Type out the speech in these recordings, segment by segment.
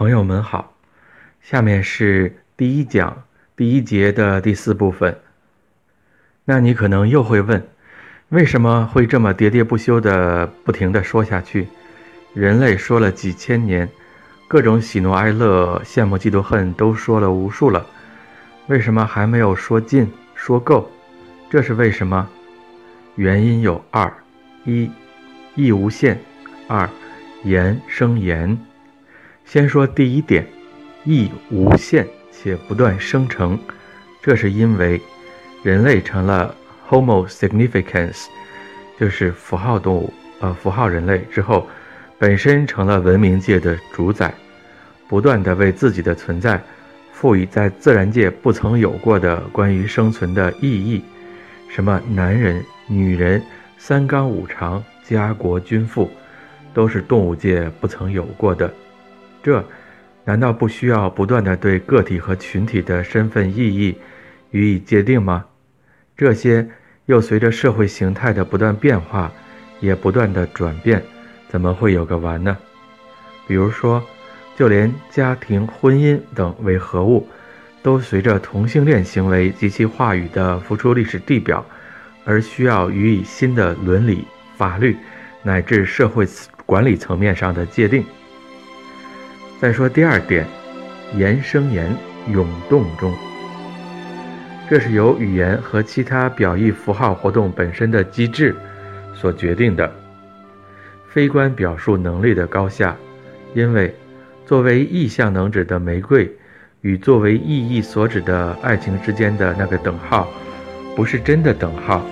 朋友们好，下面是第一讲第一节的第四部分。那你可能又会问，为什么会这么喋喋不休的不停的说下去？人类说了几千年，各种喜怒哀乐、羡慕嫉妒恨都说了无数了，为什么还没有说尽、说够？这是为什么？原因有二：一，意无限；二，言生言。先说第一点，意无限且不断生成，这是因为人类成了 Homo significans，就是符号动物，呃，符号人类之后，本身成了文明界的主宰，不断的为自己的存在赋予在自然界不曾有过的关于生存的意义，什么男人、女人、三纲五常、家国君父，都是动物界不曾有过的。这难道不需要不断的对个体和群体的身份意义予以界定吗？这些又随着社会形态的不断变化，也不断的转变，怎么会有个完呢？比如说，就连家庭、婚姻等为何物，都随着同性恋行为及其话语的浮出历史地表，而需要予以新的伦理、法律乃至社会管理层面上的界定。再说第二点，言生言，涌动中。这是由语言和其他表意符号活动本身的机制所决定的。非观表述能力的高下，因为作为意象能指的玫瑰，与作为意义所指的爱情之间的那个等号，不是真的等号，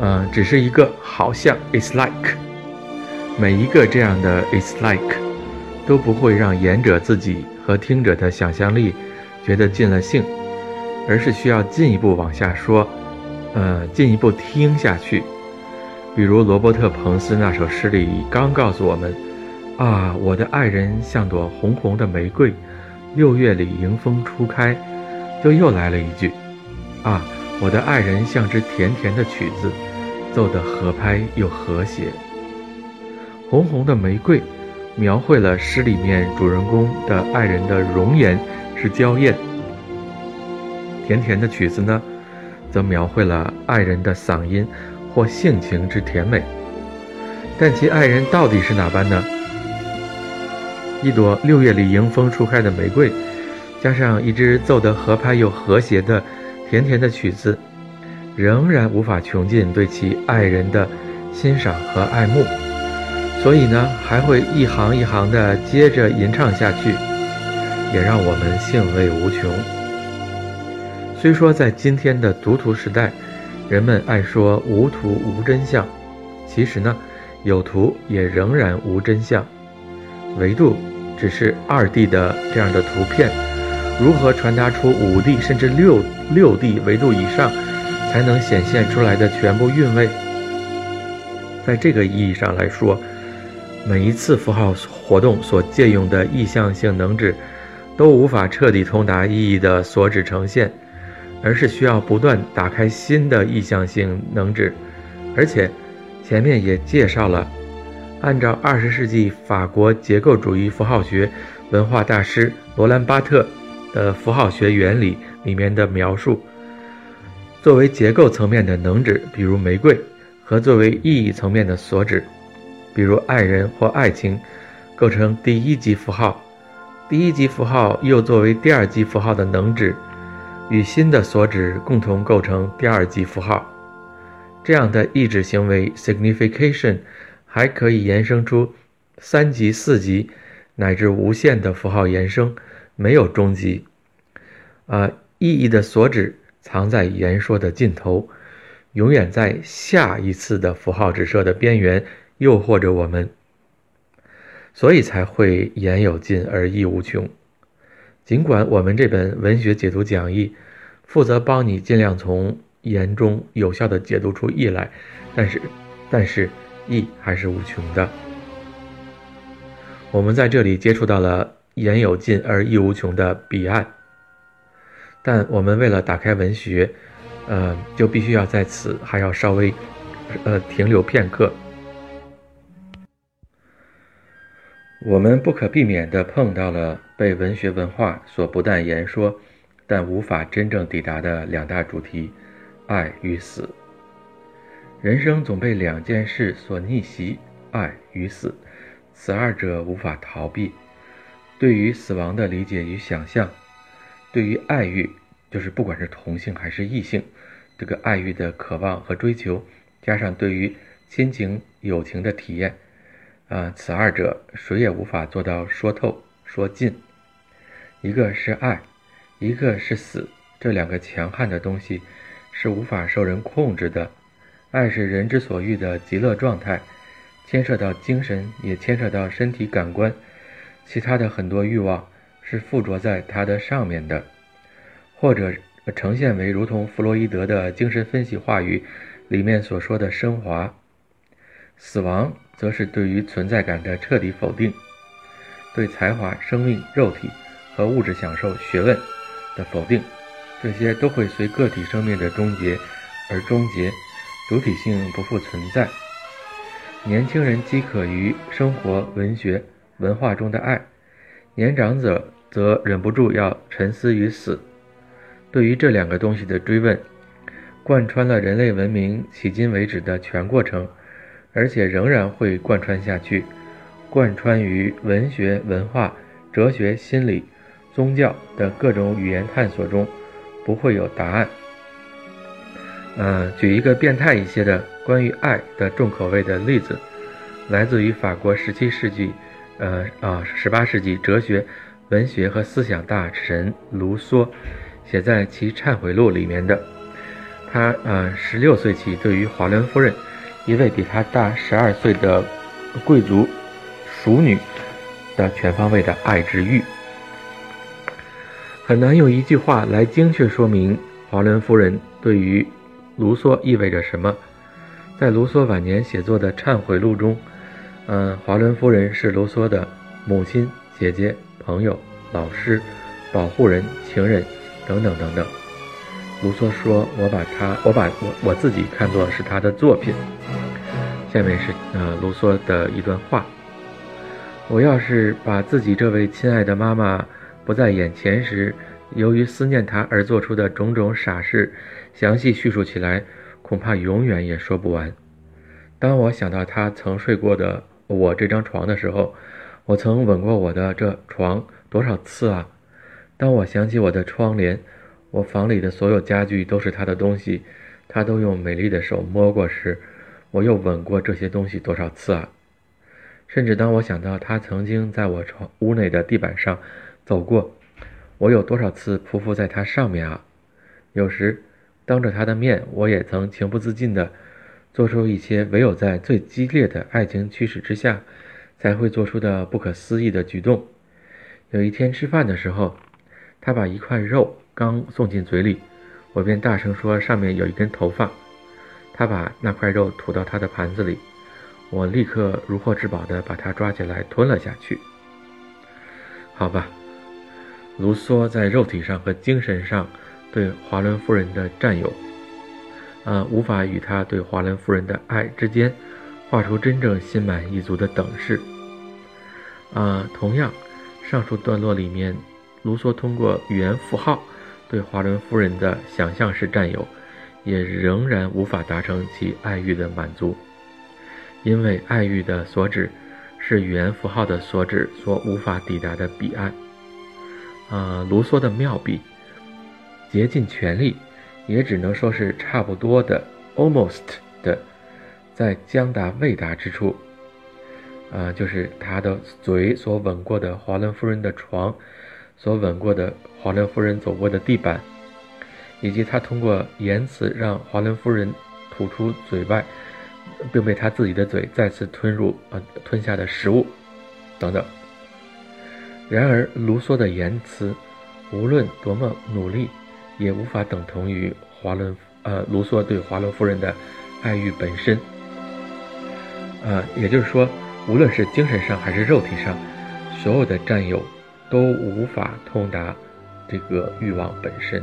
嗯，只是一个好像 is like，每一个这样的 is like。都不会让言者自己和听者的想象力觉得尽了兴，而是需要进一步往下说，呃，进一步听下去。比如罗伯特·彭斯那首诗里刚告诉我们：“啊，我的爱人像朵红红的玫瑰，六月里迎风初开。”就又来了一句：“啊，我的爱人像支甜甜的曲子，奏得合拍又和谐。”红红的玫瑰。描绘了诗里面主人公的爱人的容颜是娇艳，甜甜的曲子呢，则描绘了爱人的嗓音或性情之甜美。但其爱人到底是哪般呢？一朵六月里迎风初开的玫瑰，加上一支奏得合拍又和谐的甜甜的曲子，仍然无法穷尽对其爱人的欣赏和爱慕。所以呢，还会一行一行的接着吟唱下去，也让我们兴味无穷。虽说在今天的读图时代，人们爱说无图无真相，其实呢，有图也仍然无真相。维度只是二 D 的这样的图片，如何传达出五 D 甚至六六 D 维度以上，才能显现出来的全部韵味？在这个意义上来说。每一次符号活动所借用的意向性能指，都无法彻底通达意义的所指呈现，而是需要不断打开新的意向性能指。而且，前面也介绍了，按照二十世纪法国结构主义符号学文化大师罗兰巴特的符号学原理里面的描述，作为结构层面的能指，比如玫瑰，和作为意义层面的所指。比如爱人或爱情，构成第一级符号，第一级符号又作为第二级符号的能指，与新的所指共同构成第二级符号。这样的意指行为 signification 还可以延伸出三级、四级乃至无限的符号延伸，没有终极。啊，意义的所指藏在言说的尽头，永远在下一次的符号指涉的边缘。诱惑着我们，所以才会言有尽而意无穷。尽管我们这本文学解读讲义负责帮你尽量从言中有效的解读出意来，但是，但是意还是无穷的。我们在这里接触到了言有尽而意无穷的彼岸，但我们为了打开文学，呃，就必须要在此还要稍微，呃，停留片刻。我们不可避免地碰到了被文学文化所不但言说，但无法真正抵达的两大主题：爱与死。人生总被两件事所逆袭：爱与死，此二者无法逃避。对于死亡的理解与想象，对于爱欲，就是不管是同性还是异性，这个爱欲的渴望和追求，加上对于亲情、友情的体验。啊，此二者谁也无法做到说透说尽。一个是爱，一个是死，这两个强悍的东西是无法受人控制的。爱是人之所欲的极乐状态，牵涉到精神，也牵涉到身体感官。其他的很多欲望是附着在它的上面的，或者呈现为如同弗洛伊德的精神分析话语里面所说的升华。死亡则是对于存在感的彻底否定，对才华、生命、肉体和物质享受、学问的否定，这些都会随个体生命的终结而终结，主体性不复存在。年轻人饥渴于生活、文学、文化中的爱，年长者则忍不住要沉思于死。对于这两个东西的追问，贯穿了人类文明迄今为止的全过程。而且仍然会贯穿下去，贯穿于文学、文化、哲学、心理、宗教的各种语言探索中，不会有答案。嗯，举一个变态一些的关于爱的重口味的例子，来自于法国十七世纪，呃啊十八世纪哲学、文学和思想大神卢梭写在其《忏悔录》里面的。他呃十六岁起对于华伦夫人。一位比他大十二岁的贵族熟女的全方位的爱之欲，很难用一句话来精确说明华伦夫人对于卢梭意味着什么。在卢梭晚年写作的《忏悔录》中，嗯，华伦夫人是卢梭的母亲、姐姐、朋友、老师、保护人、情人等等等等。卢梭说：“我把他，我把我我自己看作是他的作品。”下面是呃卢梭的一段话：“我要是把自己这位亲爱的妈妈不在眼前时，由于思念她而做出的种种傻事，详细叙述起来，恐怕永远也说不完。当我想到她曾睡过的我这张床的时候，我曾吻过我的这床多少次啊！当我想起我的窗帘。”我房里的所有家具都是他的东西，他都用美丽的手摸过时，我又吻过这些东西多少次啊！甚至当我想到他曾经在我床屋内的地板上走过，我有多少次匍匐在他上面啊！有时当着他的面，我也曾情不自禁地做出一些唯有在最激烈的爱情驱使之下才会做出的不可思议的举动。有一天吃饭的时候，他把一块肉。刚送进嘴里，我便大声说：“上面有一根头发。”他把那块肉吐到他的盘子里，我立刻如获至宝地把它抓起来吞了下去。好吧，卢梭在肉体上和精神上对华伦夫人的占有，呃，无法与他对华伦夫人的爱之间画出真正心满意足的等式。啊，同样，上述段落里面，卢梭通过语言符号。对华伦夫人的想象式占有，也仍然无法达成其爱欲的满足，因为爱欲的所指是语言符号的所指所无法抵达的彼岸。啊，卢梭的妙笔，竭尽全力，也只能说是差不多的，almost 的，在将达未达之处，啊，就是他的嘴所吻过的华伦夫人的床。所吻过的华伦夫人走过的地板，以及他通过言辞让华伦夫人吐出嘴外，并被他自己的嘴再次吞入呃吞下的食物，等等。然而，卢梭的言辞无论多么努力，也无法等同于华伦呃卢梭对华伦夫人的爱欲本身。呃，也就是说，无论是精神上还是肉体上，所有的占有。都无法通达这个欲望本身。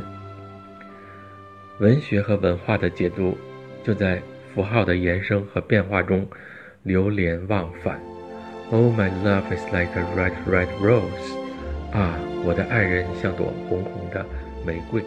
文学和文化的解读，就在符号的延伸和变化中流连忘返，Oh, my love is like a red, red rose. 啊，我的爱人像朵红红的玫瑰。